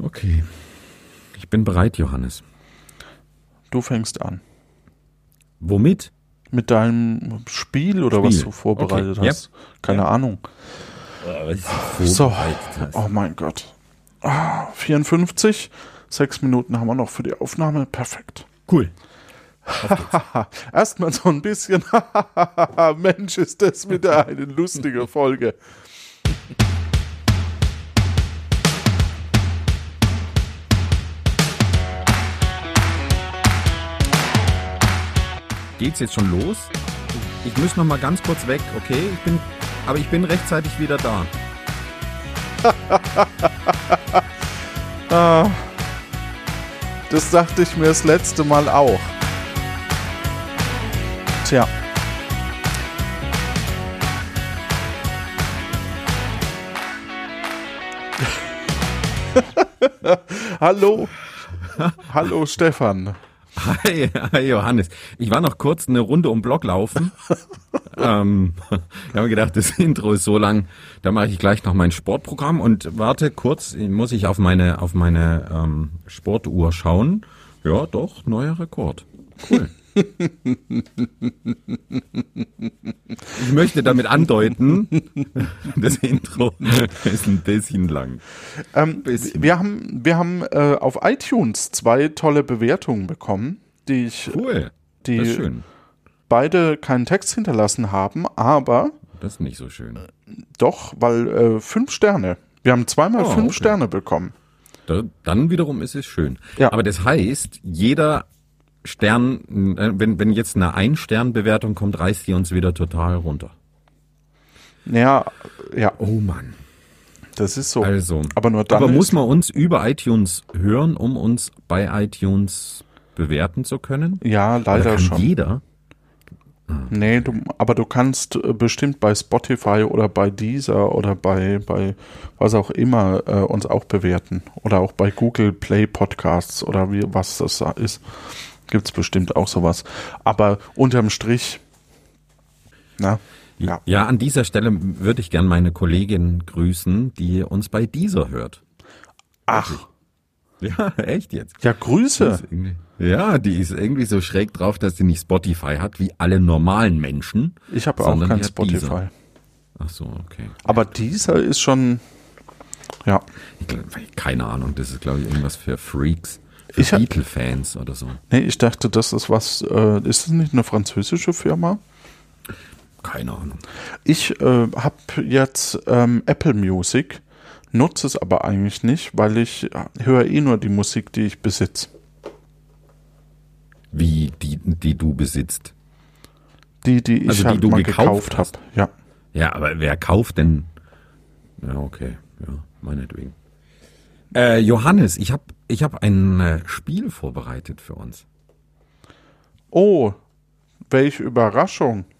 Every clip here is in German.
Okay. Ich bin bereit, Johannes. Du fängst an. Womit? Mit deinem Spiel oder Spiel. was du vorbereitet Okay. hast. Keine Ahnung. So. So. Oh mein Gott. Ah, 54. Sechs Minuten haben wir noch für die Aufnahme. Perfekt. Cool. Erstmal so ein bisschen. Mensch, ist das wieder eine lustige Folge. Geht's jetzt schon los? Ich muss noch mal ganz kurz weg, okay? Ich bin, aber ich bin rechtzeitig wieder da. Ah, das dachte ich mir das letzte Mal auch. Tja. Hallo. Hallo Stefan. Hi, hi Johannes. Ich war noch kurz eine Runde um Block laufen. ähm, ich habe mir gedacht, das Intro ist so lang, da mache ich gleich noch mein Sportprogramm und warte kurz, muss ich auf meine auf meine ähm, Sportuhr schauen. Ja, doch, neuer Rekord. Cool. Ich möchte damit andeuten, das Intro ist ein bisschen lang. Ähm, Bisschen. wir haben, wir haben äh, auf iTunes zwei tolle Bewertungen bekommen, die ich Cool. die beide keinen Text hinterlassen haben, aber Das ist nicht so schön. doch, weil äh, fünf Sterne. Wir haben zweimal Oh, fünf okay. Sterne bekommen. Da, dann wiederum ist es schön. Ja. Aber das heißt, jeder Stern, wenn, wenn jetzt eine Ein-Stern-Bewertung kommt, reißt die uns wieder total runter. Ja, ja, Oh Mann. das ist so. Also, aber nur dann aber muss ist- man uns über iTunes hören, um uns bei iTunes bewerten zu können? Ja, leider kann schon. jeder? Nee, du, aber du kannst äh, bestimmt bei Spotify oder bei Deezer oder bei, bei was auch immer äh, uns auch bewerten. Oder auch bei Google Play Podcasts oder wie, was das da ist. Gibt's bestimmt auch sowas. Aber unterm Strich, na, ja. Ja, an dieser Stelle würde ich gern meine Kollegin grüßen, die uns bei dieser hört. Ach, Ja, echt jetzt. ja, Grüße. Ja, die ist irgendwie so schräg drauf, dass sie nicht Spotify hat, wie alle normalen Menschen. Ich habe auch kein Spotify. Deezer. Ach so, okay. Aber dieser ist schon, ja. Keine Ahnung, das ist glaube ich irgendwas für Freaks, für Beatle-Fans oder so. Nee, ich dachte, das ist was, äh, ist das nicht eine französische Firma? Keine Ahnung. Ich äh, habe jetzt ähm, Apple Music, nutze es aber eigentlich nicht, weil ich höre eh nur die Musik, die ich besitze. Wie die, die du besitzt. Die, die ich Also die halt du mal gekauft gekauft habe. Ja. Ja, aber wer kauft denn? Ja, okay, ja, meinetwegen. Äh, Johannes, ich habe ich hab ein äh, Spiel vorbereitet für uns. Oh, welche Überraschung.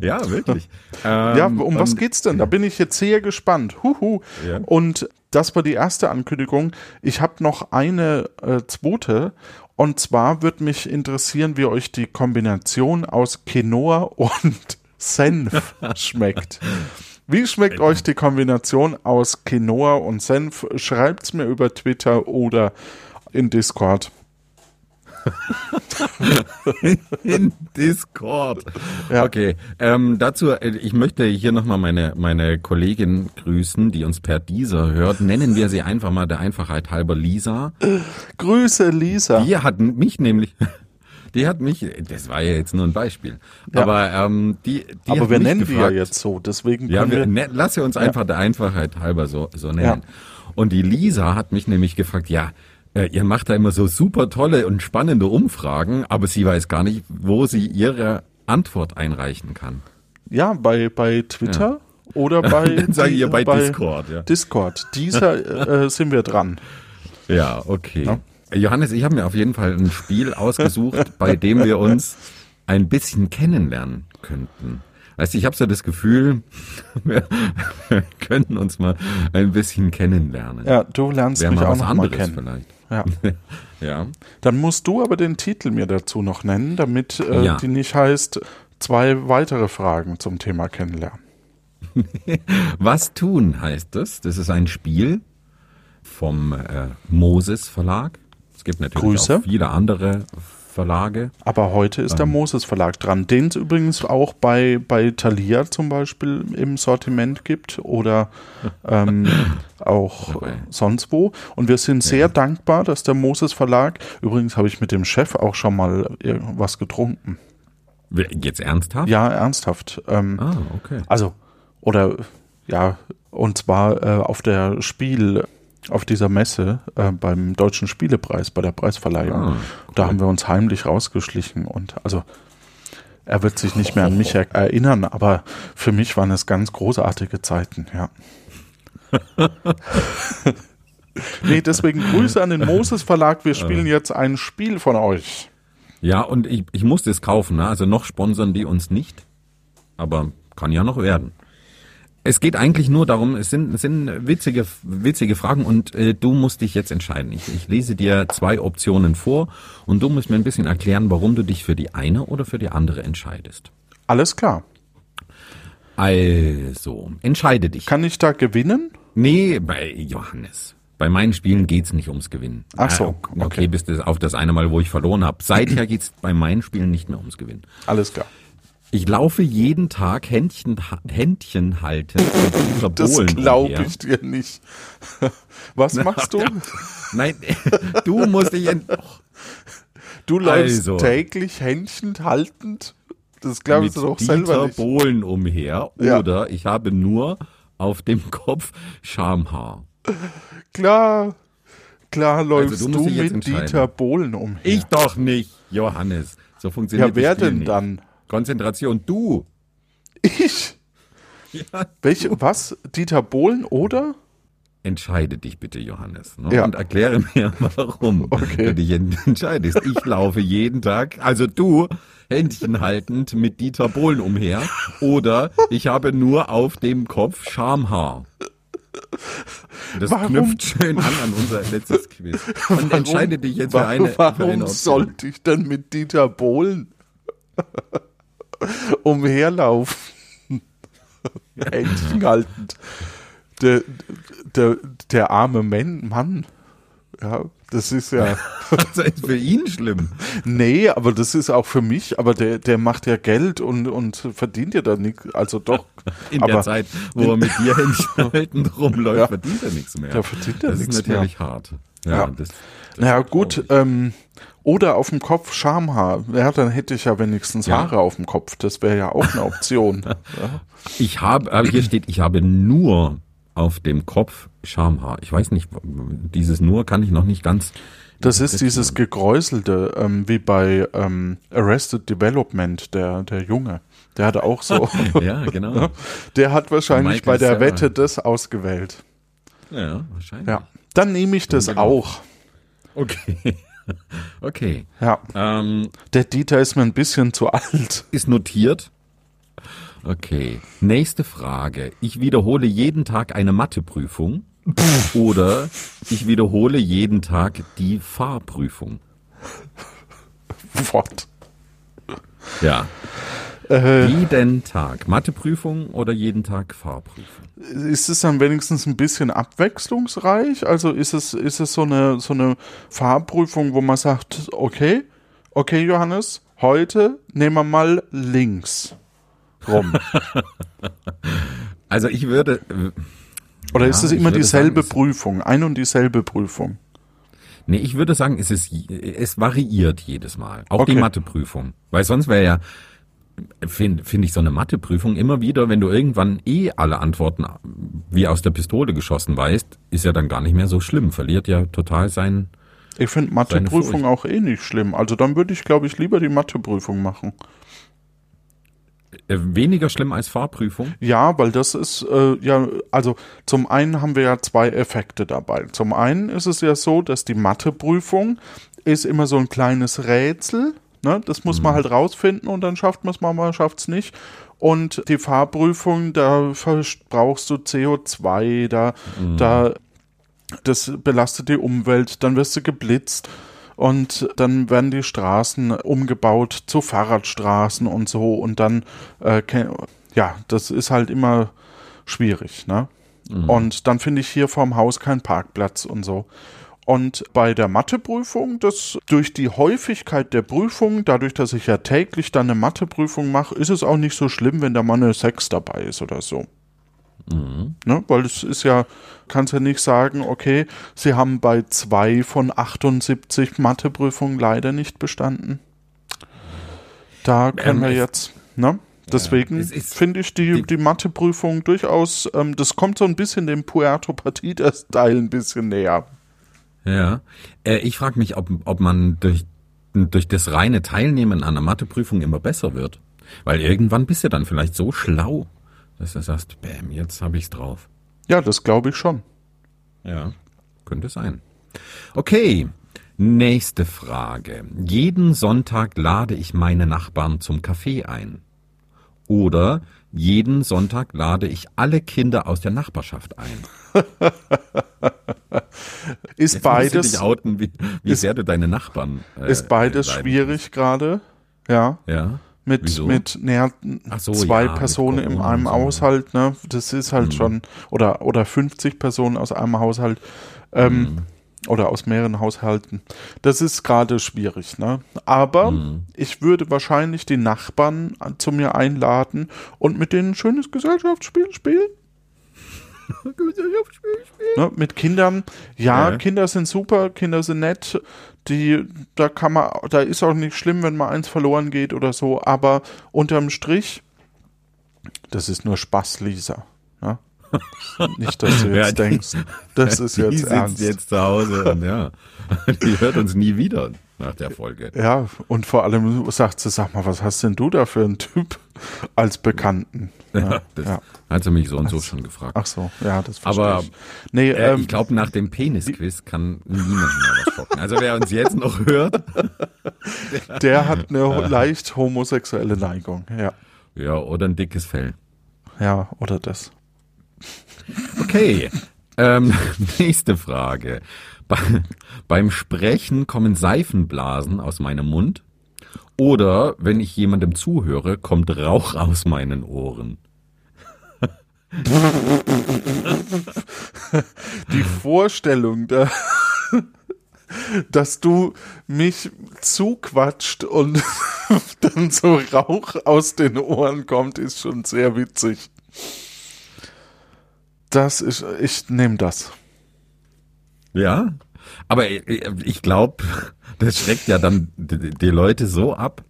Ja, wirklich. Ja, Ähm, um was und- geht's denn? Da bin ich jetzt sehr gespannt. Huhu. Ja. Und das war die erste Ankündigung. Ich habe noch eine äh, zweite. Und zwar würde mich interessieren, wie euch die Kombination aus Quinoa und Senf schmeckt. Wie schmeckt euch die Kombination aus Quinoa und Senf? Schreibt's mir über Twitter oder in Discord. in Discord. Ja. Okay, ähm, dazu, äh, ich möchte hier nochmal meine, meine Kollegin grüßen, die uns per Dieser hört. Nennen wir sie einfach mal der Einfachheit halber Lisa. Grüße, Lisa. Die hat mich nämlich, die hat mich, das war ja jetzt nur ein Beispiel, Ja. aber ähm, die, die Aber wir nennen die ja gefragt, jetzt so. Deswegen Ja, wir, ne, lass sie uns einfach der Einfachheit halber so, so nennen. Ja. Und die Lisa hat mich nämlich gefragt, ja, äh, ihr macht da immer so super tolle und spannende Umfragen, aber sie weiß gar nicht, wo sie ihre Antwort einreichen kann. Ja, bei, bei Twitter oder bei, Dann sage ich ihr bei Discord, ja. Discord. Dieser äh, sind wir dran. Ja, okay. Johannes, ich habe mir auf jeden Fall ein Spiel ausgesucht, bei dem wir uns ein bisschen kennenlernen könnten. Weißt du, ich habe so das Gefühl, wir könnten uns mal ein bisschen kennenlernen. Ja, du lernst Wäre mich mal auch noch mal anderes kennen. vielleicht. Ja. Ja. Dann musst du aber den Titel mir dazu noch nennen, damit äh, Ja. die nicht heißt, zwei weitere Fragen zum Thema kennenlernen. Was tun heißt das? Das ist ein Spiel, vom äh, Moses Verlag. Gibt natürlich Grüße. auch viele andere Verlage. Aber heute ist Ähm. der Moses Verlag dran, den es übrigens auch bei, bei Thalia zum Beispiel im Sortiment gibt oder ähm, auch äh, sonst wo. Und wir sind sehr dankbar, dass der Moses Verlag, übrigens habe ich mit dem Chef auch schon mal was getrunken. Jetzt ernsthaft? Ja, ernsthaft. Ähm, Ah, okay. Also, oder ja, und zwar äh, auf der Spiel, auf dieser Messe äh, beim Deutschen Spielepreis, bei der Preisverleihung. Ah, Da haben wir uns heimlich rausgeschlichen und also er wird sich nicht mehr an mich er erinnern, aber für mich waren es ganz großartige Zeiten, ja. nee, deswegen Grüße an den Moses Verlag. Wir spielen jetzt ein Spiel von euch. Ja, und ich, ich musste es kaufen. Ne? Also noch sponsern die uns nicht. Aber kann ja noch werden. Es geht eigentlich nur darum, es sind, es sind witzige, witzige Fragen und äh, du musst dich jetzt entscheiden. Ich, ich lese dir zwei Optionen vor und du musst mir ein bisschen erklären, warum du dich für die eine oder für die andere entscheidest. Alles klar. Also, entscheide dich. Kann ich da gewinnen? Nee, bei Johannes. Bei meinen Spielen geht's nicht ums Gewinnen. Ach so, okay. okay. bis auf das eine Mal, wo ich verloren habe. Seither geht's bei meinen Spielen nicht mehr ums Gewinnen. Alles klar. Ich laufe jeden Tag Händchen, Händchen halten mit dieser Das glaube ich dir nicht. Was machst du? Nein, du musst dich Du läufst Also. täglich Händchen haltend? Das glaubst mit du doch selber nicht. Bohlen umher Ja. oder ich habe nur auf dem Kopf Schamhaar. Klar, klar läufst Also, du du mit. Dieter Bohlen umher. Ich doch nicht, Johannes. So funktioniert ja, wer das denn nicht. dann? Konzentration, du. Ich? Ja. Welche, was? Dieter Bohlen oder? Entscheide dich bitte, Johannes. Ne? Ja. Und erkläre mir, warum Okay. du dich ent- entscheidest. Ich laufe jeden Tag, also du, Händchen haltend mit Dieter Bohlen umher. Oder ich habe nur auf dem Kopf Schamhaar. Das Warum? knüpft schön an an unser letztes Quiz. Und entscheide dich jetzt für eine, warum für eine sollte ich denn mit Dieter Bohlen umherlaufen? Händchen haltend. Der, der, der arme Men- Mann. Ja, das ist ja. Das ist für ihn schlimm. Nee, aber das ist auch für mich, aber der, der macht ja Geld und, und verdient ja da nichts. Also doch. In aber der Zeit, wo er mit dir Händchen haltend rumläuft, Ja. verdient er nichts mehr. Da verdient er das ist nichts natürlich hart. Ja, Ja. Das, Naja, gut, ähm, oder auf dem Kopf Schamhaar. Ja, dann hätte ich ja wenigstens Ja. Haare auf dem Kopf. Das wäre ja auch eine Option. ja. Ich habe, aber hier steht, ich habe nur auf dem Kopf Schamhaar. Ich weiß nicht, dieses nur kann ich noch nicht ganz. Das ist dieses Gekräuselte, ähm, wie bei ähm, Arrested Development, der, der Junge. Der hatte auch so. Ja, genau. der hat wahrscheinlich bei der. Wette das ausgewählt. Ja, wahrscheinlich. Ja. Dann nehme ich das Wunderbar. auch. Okay. Okay. Ja. Ähm, Der Dieter ist mir ein bisschen zu alt. ist notiert. Okay. Nächste Frage. Ich wiederhole jeden Tag eine Matheprüfung. Oder ich wiederhole jeden Tag die Fahrprüfung. What? Ja. Äh, Jeden Tag. Matheprüfung oder jeden Tag Fahrprüfung? ist es dann wenigstens ein bisschen abwechslungsreich? Also ist es, ist es so eine, so eine Fahrprüfung, wo man sagt, okay, okay, Johannes, heute nehmen wir mal links rum. Also ich würde, äh, Oder Ja, ist es immer dieselbe sagen, Prüfung, ein und dieselbe Prüfung? nee, ich würde sagen, es ist, es variiert jedes Mal. Auch die Okay. Matheprüfung. Weil sonst wäre ja, finde find ich so eine Matheprüfung immer wieder, wenn du irgendwann eh alle Antworten wie aus der Pistole geschossen weißt, ist ja dann gar nicht mehr so schlimm. Verliert ja total sein, Ich finde. Matheprüfung auch eh nicht schlimm. Also dann würde ich, glaube ich, lieber die Matheprüfung machen. äh, weniger schlimm als Fahrprüfung. Ja, weil das ist, äh, ja, also zum einen haben wir ja zwei Effekte dabei. Zum einen ist es ja so, dass die Matheprüfung ist immer so ein kleines Rätsel. Ne? Das muss man halt rausfinden und dann schafft man es mal, man schafft es nicht. Und die Fahrprüfung, da verbrauchst du CO2, da, da, das belastet die Umwelt, dann wirst du geblitzt und dann werden die Straßen umgebaut zu Fahrradstraßen und so und dann, äh, ja, das ist halt immer schwierig, ne? Und dann finde ich hier vorm Haus keinen Parkplatz und so. Und bei der Matheprüfung, das durch die Häufigkeit der Prüfung, dadurch, dass ich ja täglich dann eine Matheprüfung mache, ist es auch nicht so schlimm, wenn da mal eine 6 dabei ist oder so. Ne? Weil es ist ja, kannst ja nicht sagen, okay, sie haben bei zwei von 78 Matheprüfungen leider nicht bestanden. Da können Ähm, wir jetzt, ne? Deswegen es ist- finde ich die, die Matheprüfung durchaus, ähm, das kommt so ein bisschen dem Puerto-Partida-Style ein bisschen näher. Ja. Äh, ich frage mich, ob, ob man durch, durch das reine Teilnehmen an einer Matheprüfung immer besser wird. Weil irgendwann bist du dann vielleicht so schlau, dass du sagst, bäm, jetzt habe ich's drauf. Ja, das glaube ich schon. Ja, könnte sein. Okay, nächste Frage. Jeden Sonntag lade ich meine Nachbarn zum Kaffee ein. Oder jeden Sonntag lade ich alle Kinder aus der Nachbarschaft ein. Ist Jetzt beides, dich outen, wie, wie ist- sehr du deine Nachbarn. Äh, ist beides schwierig gerade. Ja. Ja. Mit, Wieso? mit Ach so, zwei ja, Personen in einem so. Haushalt, ne? Das ist halt schon, oder, oder 50 Personen aus einem Haushalt, ähm, Mhm. oder aus mehreren Haushalten. Das ist gerade schwierig, ne? Aber Mhm. ich würde wahrscheinlich die Nachbarn an- zu mir einladen und mit denen ein schönes Gesellschaftsspiel spielen. Ne, mit Kindern, ja, Ja. Kinder sind super, Kinder sind nett, die, da kann man, da ist auch nicht schlimm, wenn mal eins verloren geht oder so, aber unterm Strich, das ist nur Spaß, Lisa. Ne? Nicht, dass du jetzt die- denkst, das ist die jetzt sitzt ernst. jetzt zu Hause und ja, die hört uns nie wieder nach der Folge. Ja, und vor allem sagt sie, sag mal, was hast denn du da für einen Typ als Bekannten? Ja, das ja. hat sie mich so und so schon gefragt. Ach so, ja, das verstehe Aber, ich. Nee, Äh, ähm, ich glaube, nach dem Penis-Quiz kann niemand mehr was schocken. Also wer uns jetzt noch hört, der hat eine leicht homosexuelle Neigung, ja. ja, oder ein dickes Fell. Ja, oder das. Okay, ähm, nächste Frage. Bei, beim Sprechen kommen Seifenblasen aus meinem Mund oder wenn ich jemandem zuhöre, kommt Rauch aus meinen Ohren. die Vorstellung, da, dass du mich zuquatscht und dann so Rauch aus den Ohren kommt, ist schon sehr witzig. Das ist, ich nehme das. Ja, aber äh, ich glaube, das schreckt ja dann die, Leute so ab,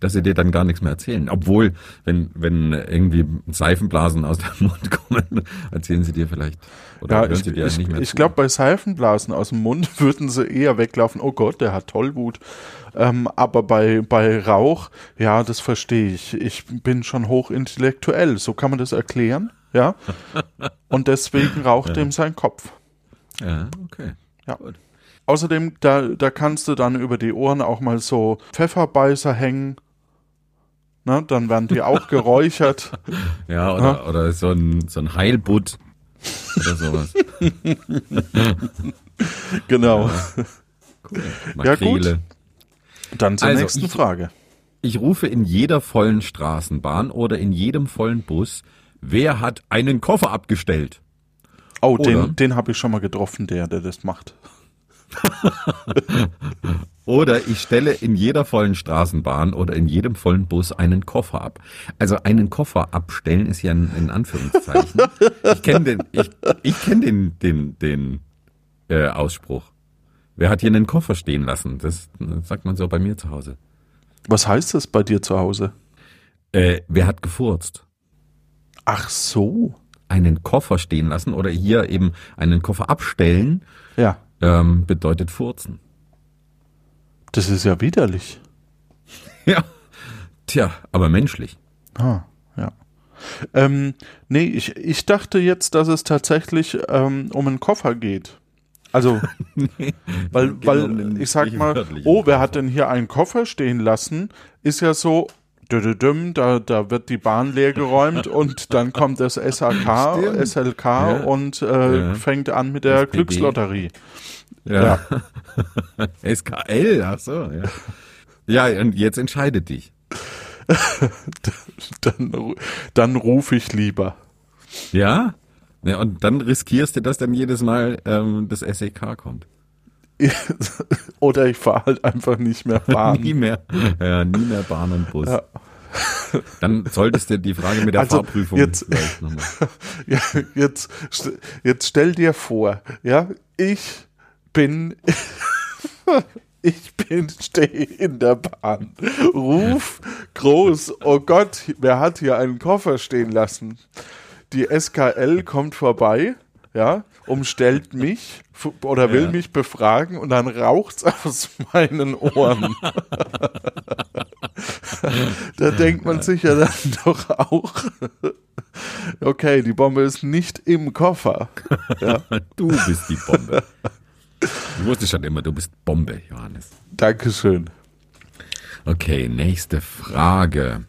dass sie dir dann gar nichts mehr erzählen. Obwohl, wenn, wenn irgendwie Seifenblasen aus dem Mund kommen, erzählen sie dir vielleicht oder Ja, hören ich, sie dir ich, nicht mehr ich glaube, bei Seifenblasen aus dem Mund würden sie eher weglaufen. Oh Gott, der hat Tollwut. Ähm, aber bei, bei Rauch, ja, das verstehe ich. Ich bin schon hochintellektuell. So kann man das erklären. Ja. Und deswegen raucht ihm sein Kopf. Ja, okay. Ja. Gut. Außerdem, da, da kannst du dann über die Ohren auch mal so Pfefferbeißer hängen. Ne, dann werden die auch geräuchert. Ja, oder, oder so ein, so ein Heilbutt oder sowas. genau. Cool. Ja, gut. Makrele. Dann zur Also, nächsten ich- Frage. Ich rufe in jeder vollen Straßenbahn oder in jedem vollen Bus, wer hat einen Koffer abgestellt? Oh, Oder? den, den habe ich schon mal getroffen, der, der das macht. Oder ich stelle in jeder vollen Straßenbahn oder in jedem vollen Bus einen Koffer ab. Also einen Koffer abstellen ist ja in, in Anführungszeichen. Ich kenne den, ich, ich kenn den, den, den äh, Ausspruch. Wer hat hier einen Koffer stehen lassen? Das sagt man so bei mir zu Hause. Was heißt das bei dir zu Hause? Äh, wer hat gefurzt? Ach so. Einen Koffer stehen lassen oder hier eben einen Koffer abstellen Ja, ähm, bedeutet furzen. das ist ja widerlich. Ja. Tja, aber menschlich. Ah, ja. Ähm, nee, ich, ich dachte jetzt, dass es tatsächlich ähm, um einen Koffer geht. Also, weil, um weil den ich sag mal, oh, wer hat denn hier einen Koffer stehen lassen? Ist ja so, dödödüm, da, da wird die Bahn leer geräumt und dann kommt das SAK, Stimmt. SLK Ja. und äh, Ja. fängt an mit der SPD. Glückslotterie. Ja. SKL, ach so, ja. Ja, und jetzt entscheidet dich. Dann, dann rufe ich lieber. Ja? Ja, und dann riskierst du, dass dann jedes Mal ähm, das SEK kommt. Oder ich fahre halt einfach nicht mehr Bahn. nie mehr, ja, nie mehr Bahn und Bus. Ja. Dann solltest du die Frage mit der also Fahrprüfung jetzt, ja, jetzt, jetzt stell dir vor, ja, ich bin, ich bin, stehe in der Bahn, ruf groß, oh Gott, wer hat hier einen Koffer stehen lassen? Die SKL kommt vorbei, ja, umstellt mich oder will ja. mich befragen und dann raucht's aus meinen Ohren. da denkt man sich ja dann doch auch, okay, die Bombe ist nicht im Koffer. Ja. Du bist die Bombe. Du wusstest schon immer, du bist Bombe, Johannes. Dankeschön. Okay, nächste Frage.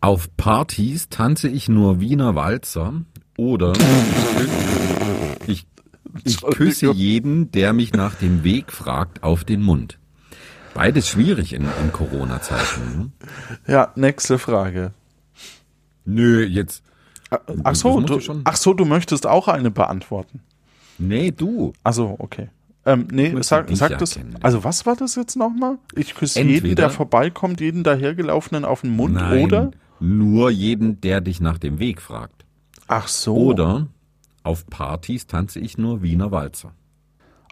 Auf Partys tanze ich nur Wiener Walzer oder ich, ich küsse jeden, der mich nach dem Weg fragt, auf den Mund. Beides schwierig in, in Corona-Zeiten. Ne? Ja, nächste Frage. Nö, jetzt. Ach so, du, ach so, du möchtest auch eine beantworten. Nee, du. Also okay. Ähm, nee, sag, sag das. Also was war das jetzt nochmal? Ich küsse jeden, der vorbeikommt, jeden dahergelaufenen auf den Mund, Nein, oder? Nur jeden, der dich nach dem Weg fragt. Ach so. Oder auf Partys tanze ich nur Wiener Walzer.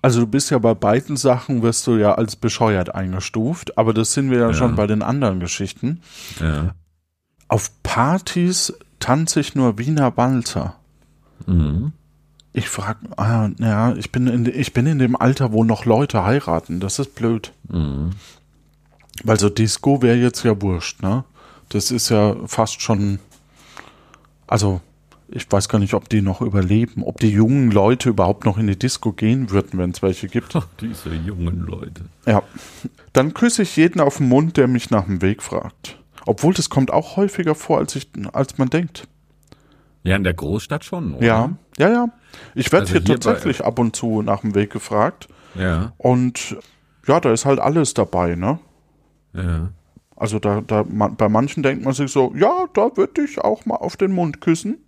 Also du bist ja bei beiden Sachen, wirst du ja als bescheuert eingestuft, aber das sind wir ja, ja. schon bei den anderen Geschichten. Ja. Auf Partys tanze ich nur Wiener Walzer. Mhm. Ich frage, ah, ja, ich bin, in, ich bin in dem Alter, wo noch Leute heiraten. Das ist blöd. Mhm. Weil so Disco wäre jetzt ja wurscht, ne? Das ist ja fast schon, also ich weiß gar nicht, ob die noch überleben, ob die jungen Leute überhaupt noch in die Disco gehen würden, wenn es welche gibt. Ach, diese jungen Leute. Ja. Dann küsse ich jeden auf den Mund, der mich nach dem Weg fragt. Obwohl das kommt auch häufiger vor, als, ich, als man denkt. Ja, in der Großstadt schon, oder? Ja, ja, ja. Ich werde also hier, hier, tatsächlich ab und zu nach dem Weg gefragt. Ja. Und ja, da ist halt alles dabei, ne? Ja. Also da, da bei manchen denkt man sich so, ja, da würde ich auch mal auf den Mund küssen.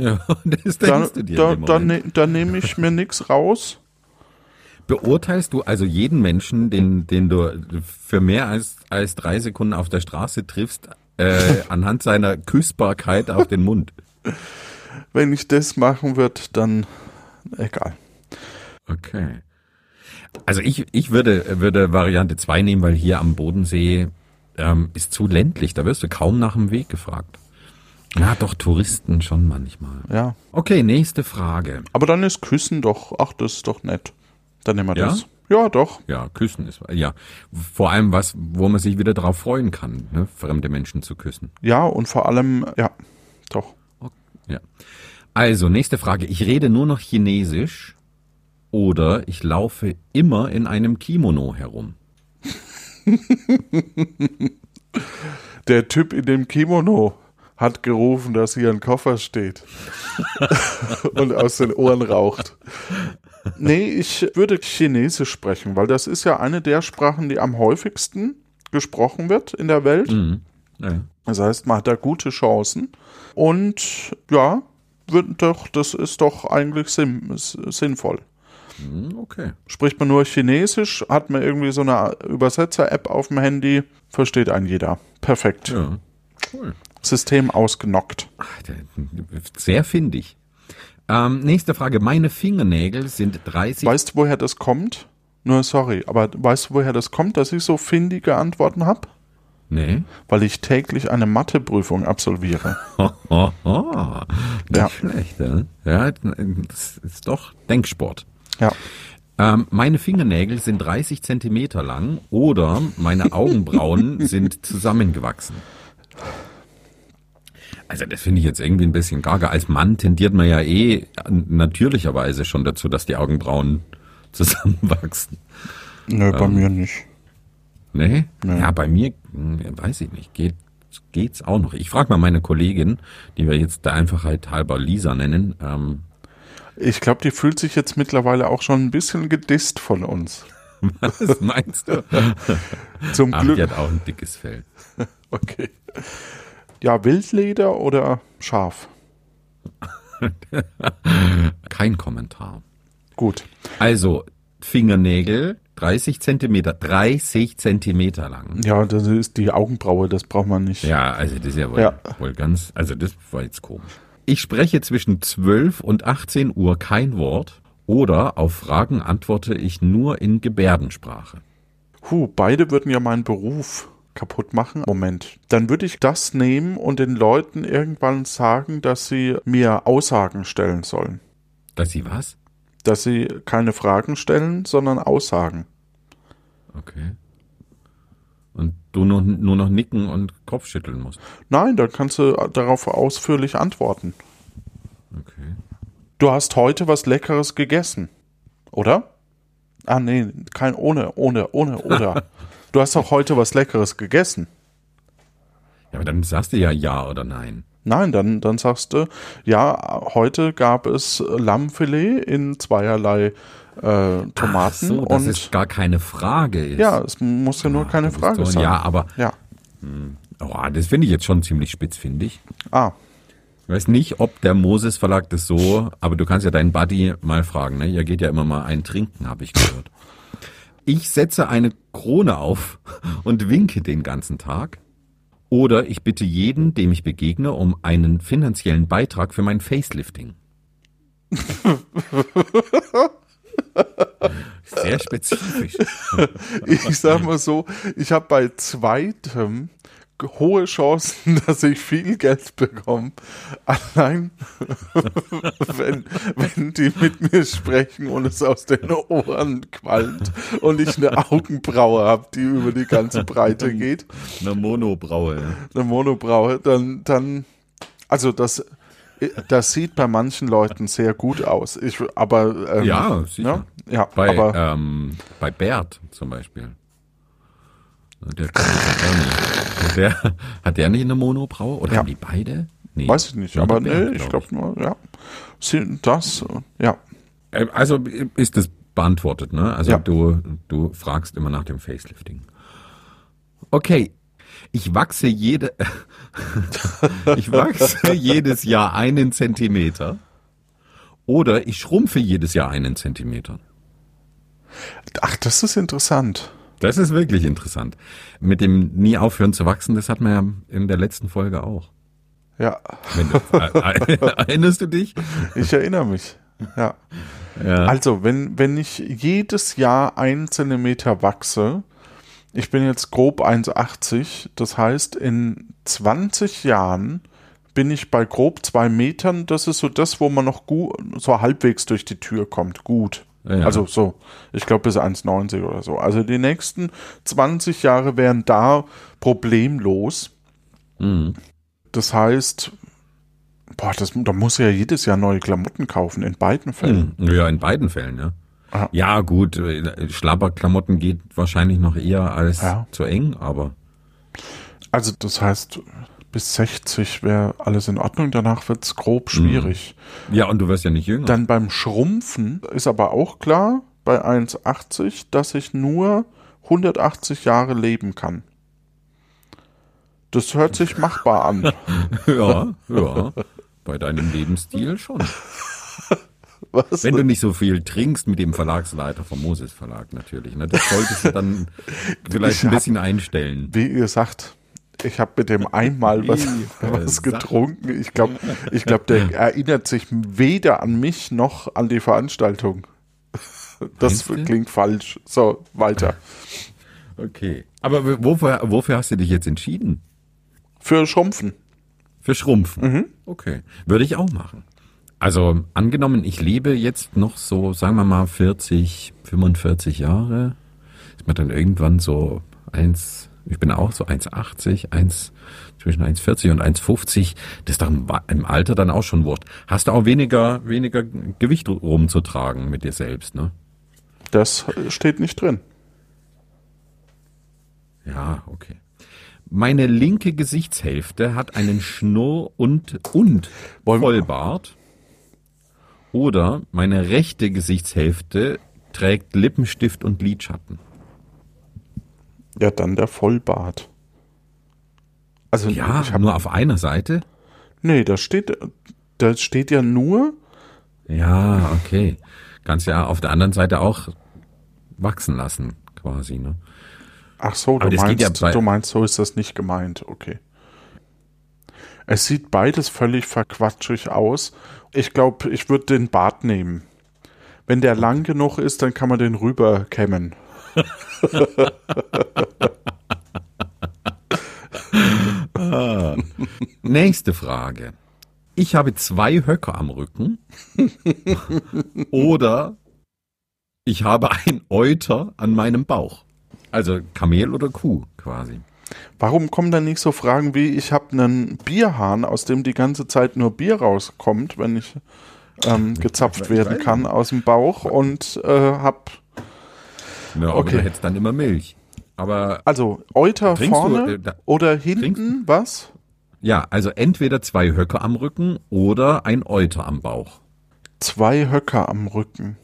Ja, das denkst du dir. Da, da, ne, da nehme ich mir nichts raus. Beurteilst du also jeden Menschen, den, den du für mehr als, als drei Sekunden auf der Straße triffst, äh, anhand seiner Küssbarkeit auf den Mund? Wenn ich das machen würde, dann egal. Okay. Also ich, ich würde, würde Variante 2 nehmen, weil hier am Bodensee ähm, ist zu ländlich. Da wirst du kaum nach dem Weg gefragt. Ja, doch, Touristen schon manchmal. Ja. Okay, nächste Frage. Aber dann ist Küssen doch, ach, das ist doch nett. Dann nehmen wir ja? das. Ja, doch. Ja, Küssen ist, ja. Vor allem was, wo man sich wieder darauf freuen kann, ne? fremde Menschen zu küssen. Ja, und vor allem, ja, doch. Okay, ja. Also, nächste Frage. Ich rede nur noch Chinesisch oder ich laufe immer in einem Kimono herum. Der Typ in dem Kimono hat gerufen, dass hier ein Koffer steht und aus den Ohren raucht. Nee, ich würde Chinesisch sprechen, weil das ist ja eine der Sprachen, die am häufigsten gesprochen wird in der Welt. Mhm. Ja. Das heißt, man hat da gute Chancen. Und ja, wird doch, das ist doch eigentlich sinn, sinnvoll. Mhm, okay. Spricht man nur Chinesisch, hat man irgendwie so eine Übersetzer-App auf dem Handy, versteht einen jeder. Perfekt. Ja, cool. System ausgenockt. Sehr findig. Ähm, nächste Frage. Meine Fingernägel sind 30. Weißt du, woher das kommt? Nur sorry, aber weißt du, woher das kommt, dass ich so findige Antworten habe? Nee. Weil ich täglich eine Matheprüfung absolviere. Oh. Nicht ja. schlecht, ja? ja. Das ist doch Denksport. Ja. Ähm, meine Fingernägel sind 30 Zentimeter lang oder meine Augenbrauen sind zusammengewachsen. Also das finde ich jetzt irgendwie ein bisschen gaga. Als Mann tendiert man ja eh natürlicherweise schon dazu, dass die Augenbrauen zusammenwachsen. Nö, bei ähm, mir nicht. Nee? nee? Ja, bei mir, hm, weiß ich nicht, geht, geht's auch noch. Ich frage mal meine Kollegin, die wir jetzt der Einfachheit halber Lisa nennen. Ähm, ich glaube, die fühlt sich jetzt mittlerweile auch schon ein bisschen gedisst von uns. Was meinst du? Zum Ach, Glück. Die hat auch ein dickes Fell. Okay. Ja, Wildleder oder Schaf? Kein Kommentar. Gut. Also, Fingernägel 30 Zentimeter, 30 Zentimeter lang. Ja, das ist die Augenbraue, das braucht man nicht. Ja, also das ist ja wohl, Ja. wohl ganz, also das war jetzt komisch. Ich spreche zwischen 12 und 18 Uhr kein Wort oder auf Fragen antworte ich nur in Gebärdensprache. Puh, beide würden ja meinen Beruf kaputt machen. Moment. Dann würde ich das nehmen und den Leuten irgendwann sagen, dass sie mir Aussagen stellen sollen. Dass sie was? Dass sie keine Fragen stellen, sondern Aussagen. Okay. Und du nur, nur noch nicken und Kopfschütteln musst. Nein, dann kannst du darauf ausführlich antworten. Okay. Du hast heute was Leckeres gegessen, oder? Ah, nee, kein ohne, ohne, ohne, oder. Du hast doch heute was Leckeres gegessen. Ja, aber dann sagst du ja ja oder nein. Nein, dann, dann sagst du, ja, heute gab es Lammfilet in zweierlei äh, Tomaten Ach so, dass und es gar keine Frage ist. ja, es muss ja nur keine Du bist Frage so- sein. Ja, aber Ja. oh, das finde ich jetzt schon ziemlich spitzfindig. Ah, Ich weiß nicht, ob der Moses Verlag das so, aber du kannst ja deinen Buddy mal fragen, ne? Ihr geht ja immer mal ein Trinken, habe ich gehört. Ich setze eine Krone auf und winke den ganzen Tag. Oder ich bitte jeden, dem ich begegne, um einen finanziellen Beitrag für mein Facelifting. Sehr spezifisch. ich sag mal so, ich habe bei zweitem hohe Chancen, dass ich viel Geld bekomme. Allein, wenn, wenn die mit mir sprechen und es aus den Ohren qualmt und ich eine Augenbraue habe, die über die ganze Breite geht, Eine Monobraue. eine Monobraue, dann, dann, also das, das sieht bei manchen Leuten sehr gut aus. Ich, aber, ähm, Ja, sicher. Ja, ja Bei, aber, ähm, bei Bert zum Beispiel. Der, der, hat der nicht eine Monobraue? Oder Ja. haben die beide? Nee. weiß ich nicht, aber nee, ich glaub glaube nur, ja. Das, äh, ja. Äh, Also ist das beantwortet, ne? Also Ja. du, du fragst immer nach dem Facelifting. Okay. Ich wachse jede, ich wachse jedes Jahr einen Zentimeter. Oder ich schrumpfe jedes Jahr einen Zentimeter. Ach, das ist interessant. Das ist wirklich interessant. Mit dem nie aufhören zu wachsen, das hat man ja in der letzten Folge auch. Ja, Wenn du, erinnerst du dich? ich erinnere mich. Ja. Ja. Also, wenn, wenn ich jedes Jahr einen Zentimeter wachse, ich bin jetzt grob 1,80, das heißt, in 20 Jahren bin ich bei grob zwei Metern. Das ist so das, wo man noch gut, so halbwegs durch die Tür kommt. Gut. Ja. Also so, ich glaube bis 1,90 oder so. Also die nächsten 20 Jahre wären da problemlos. Mhm. Das heißt, boah, das, da muss ja jedes Jahr neue Klamotten kaufen, in beiden Fällen. Ja, in beiden Fällen, ja. Ah. Ja, gut, äh, Schlabberklamotten geht wahrscheinlich noch eher als Ja. zu eng, aber Also das heißt, bis 60 wäre alles in Ordnung, danach wird es grob schwierig. ja, und du wirst ja nicht jünger. Dann beim Schrumpfen ist aber auch klar, bei 1,80, dass ich nur 180 Jahre leben kann. Das hört sich machbar an. ja, ja. Bei deinem Lebensstil schon. Was? Wenn du nicht so viel trinkst mit dem Verlagsleiter vom Moses Verlag natürlich. Ne? Das solltest du dann vielleicht Ich ein hab- bisschen einstellen. Wie gesagt, ich habe mit dem einmal was, was getrunken. Ich glaube, ich glaub, der erinnert sich weder an mich noch an die Veranstaltung. Das klingt falsch. So, weiter. Okay. Aber wofür, wofür hast du dich jetzt entschieden? Für Schrumpfen. Für Schrumpfen. Mhm. Okay. Würde ich auch machen. Also angenommen, ich lebe jetzt noch so, sagen wir mal 40, 45 Jahre. Ist mir dann irgendwann so eins, ich bin auch so 1,80, 1, zwischen 1,40 und 1,50. Das ist doch im, Alter dann auch schon wurscht. Hast du auch weniger, weniger Gewicht rumzutragen mit dir selbst, ne? Das steht nicht drin. Ja, okay. Meine linke Gesichtshälfte hat einen Schnurr und, und Vollbart. Oder meine rechte Gesichtshälfte trägt Lippenstift und Lidschatten. Ja, dann der Vollbart. Also Ja, ich hab, nur auf einer Seite. nee, da steht da steht ja nur, Ja, okay. Kannst ja auf der anderen Seite auch wachsen lassen, quasi, ne? ach so, du Aber meinst, ja du meinst, so ist das nicht gemeint, okay. Es sieht beides völlig verquatschig aus. Ich glaube, ich würde den Bart nehmen. Wenn der lang genug ist, dann kann man den rüberkämmen. Nächste Frage. Ich habe zwei Höcker am Rücken. oder ich habe ein Euter an meinem Bauch. Also Kamel oder Kuh quasi. Warum kommen dann nicht so Fragen wie, ich habe einen Bierhahn, aus dem die ganze Zeit nur Bier rauskommt, wenn ich ähm, gezapft werden kann aus dem Bauch und äh, hab, Ja, aber Okay. du hättest dann immer Milch. Aber also Euter du, vorne äh, da- oder hinten, was? ja, also entweder zwei Höcker am Rücken oder ein Euter am Bauch. Zwei Höcker am Rücken.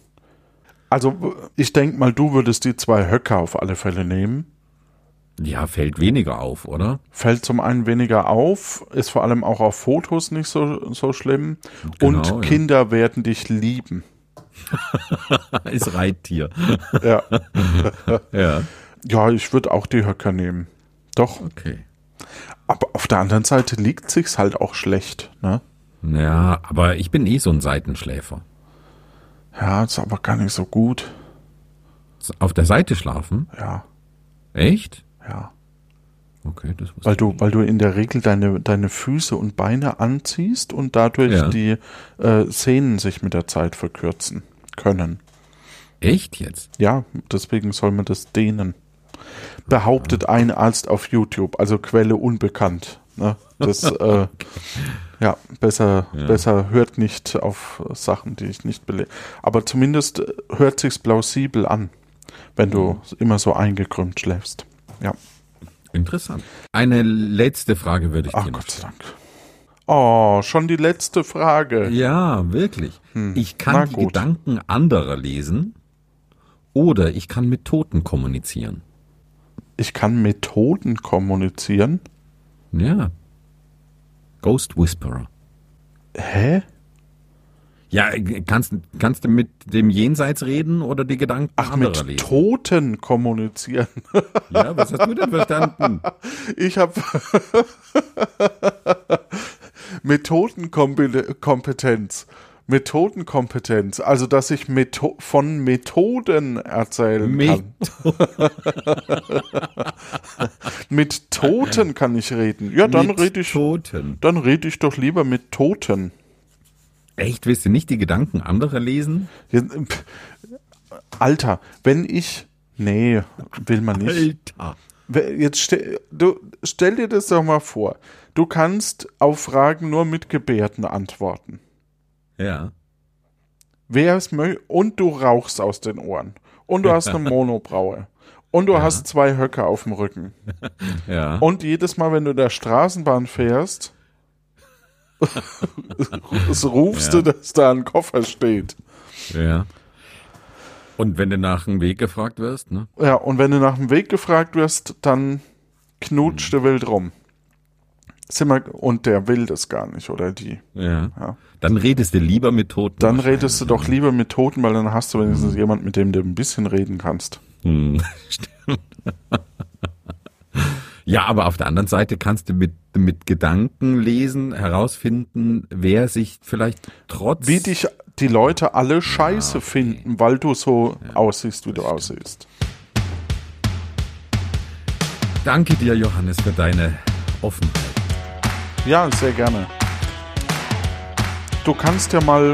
Also ich denk mal, du würdest die zwei Höcker auf alle Fälle nehmen. Ja, fällt weniger auf, oder? Fällt zum einen weniger auf, ist vor allem auch auf Fotos nicht so, so schlimm. Genau, und ja. Kinder werden dich lieben. Ist Reittier. Ja, ja. ja ich würde auch die Höcker nehmen. Doch. Okay. Aber auf der anderen Seite liegt sich's halt auch schlecht, ne? Ja, aber ich bin eh so ein Seitenschläfer. Ja, ist aber gar nicht so gut. Auf der Seite schlafen? Ja, Echt? ja. Okay, das wusste Weil du, weil du in der Regel deine, deine Füße und Beine anziehst und dadurch Ja. die äh, Sehnen sich mit der Zeit verkürzen können. Echt jetzt? Ja, deswegen soll man das dehnen. Behauptet ein Arzt auf YouTube, also Quelle unbekannt. Ne? Das, äh, ja, besser, besser hört nicht auf Sachen, die ich nicht belege. Aber zumindest äh, hört sich's plausibel an, wenn du immer so eingekrümmt schläfst. Ja. Interessant. Eine letzte Frage würde ich Ach dir Gott sei. Dank. Oh, schon die letzte Frage. Ja, wirklich. Ich na kann die gut. Gedanken anderer lesen oder ich kann mit Toten kommunizieren. Ich kann Methoden kommunizieren. Ja. Ghost Whisperer. Hä? Ja, kannst, kannst du mit dem Jenseits reden oder die Gedanken Ach, anderer mit lesen? Toten kommunizieren. Ja, was hast du denn verstanden? Ich habe Methodenkompetenz. Methodenkompetenz. Also, dass ich Metho von Methoden erzählen Met kann. Mit Toten kann ich reden. Ja, dann rede ich, Toten. dann rede ich doch lieber mit Toten. Echt, willst du nicht die Gedanken anderer lesen? Ja, Alter, wenn ich. Nee, will man nicht. Alter. Jetzt stell, du, stell dir das doch mal vor. Du kannst auf Fragen nur mit Gebärden antworten. Ja. Wer es möchte. Und du rauchst aus den Ohren. Und du hast eine Monobraue. Und du hast zwei Höcker auf dem Rücken. Ja. Und jedes Mal, wenn du der Straßenbahn fährst, rufst Ja. du, dass da ein Koffer steht. ja. Und wenn du nach dem Weg gefragt wirst, ne? Ja, und wenn du nach dem Weg gefragt wirst, dann knutscht der wild rum. Wir, und der will das gar nicht, oder die. Ja. Ja. Dann redest du lieber mit Toten. Dann redest du doch lieber mit Toten, weil dann hast du wenigstens jemand, mit dem du ein bisschen reden kannst. Hm, stimmt. Ja, aber auf der anderen Seite kannst du mit, mit Gedanken lesen, herausfinden, wer sich vielleicht trotz. Wie dich die Leute alle scheiße finden, weil du so aussiehst, wie du aussiehst. Danke dir, Johannes, für deine Offenheit. Ja, sehr gerne. Du kannst ja mal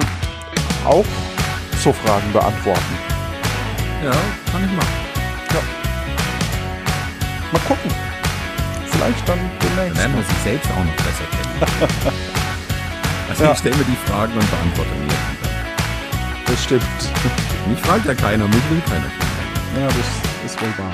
auch so Fragen beantworten. Ja, kann ich machen. Mal gucken. Vielleicht dann Dann demnächst. lernen wir sich selbst auch noch besser kennen. Also Ja. ich stelle mir die Fragen und beantworte mir die dann. Das stimmt. Mich fragt ja keiner, mich will keiner. Ja, das ist wohl wahr.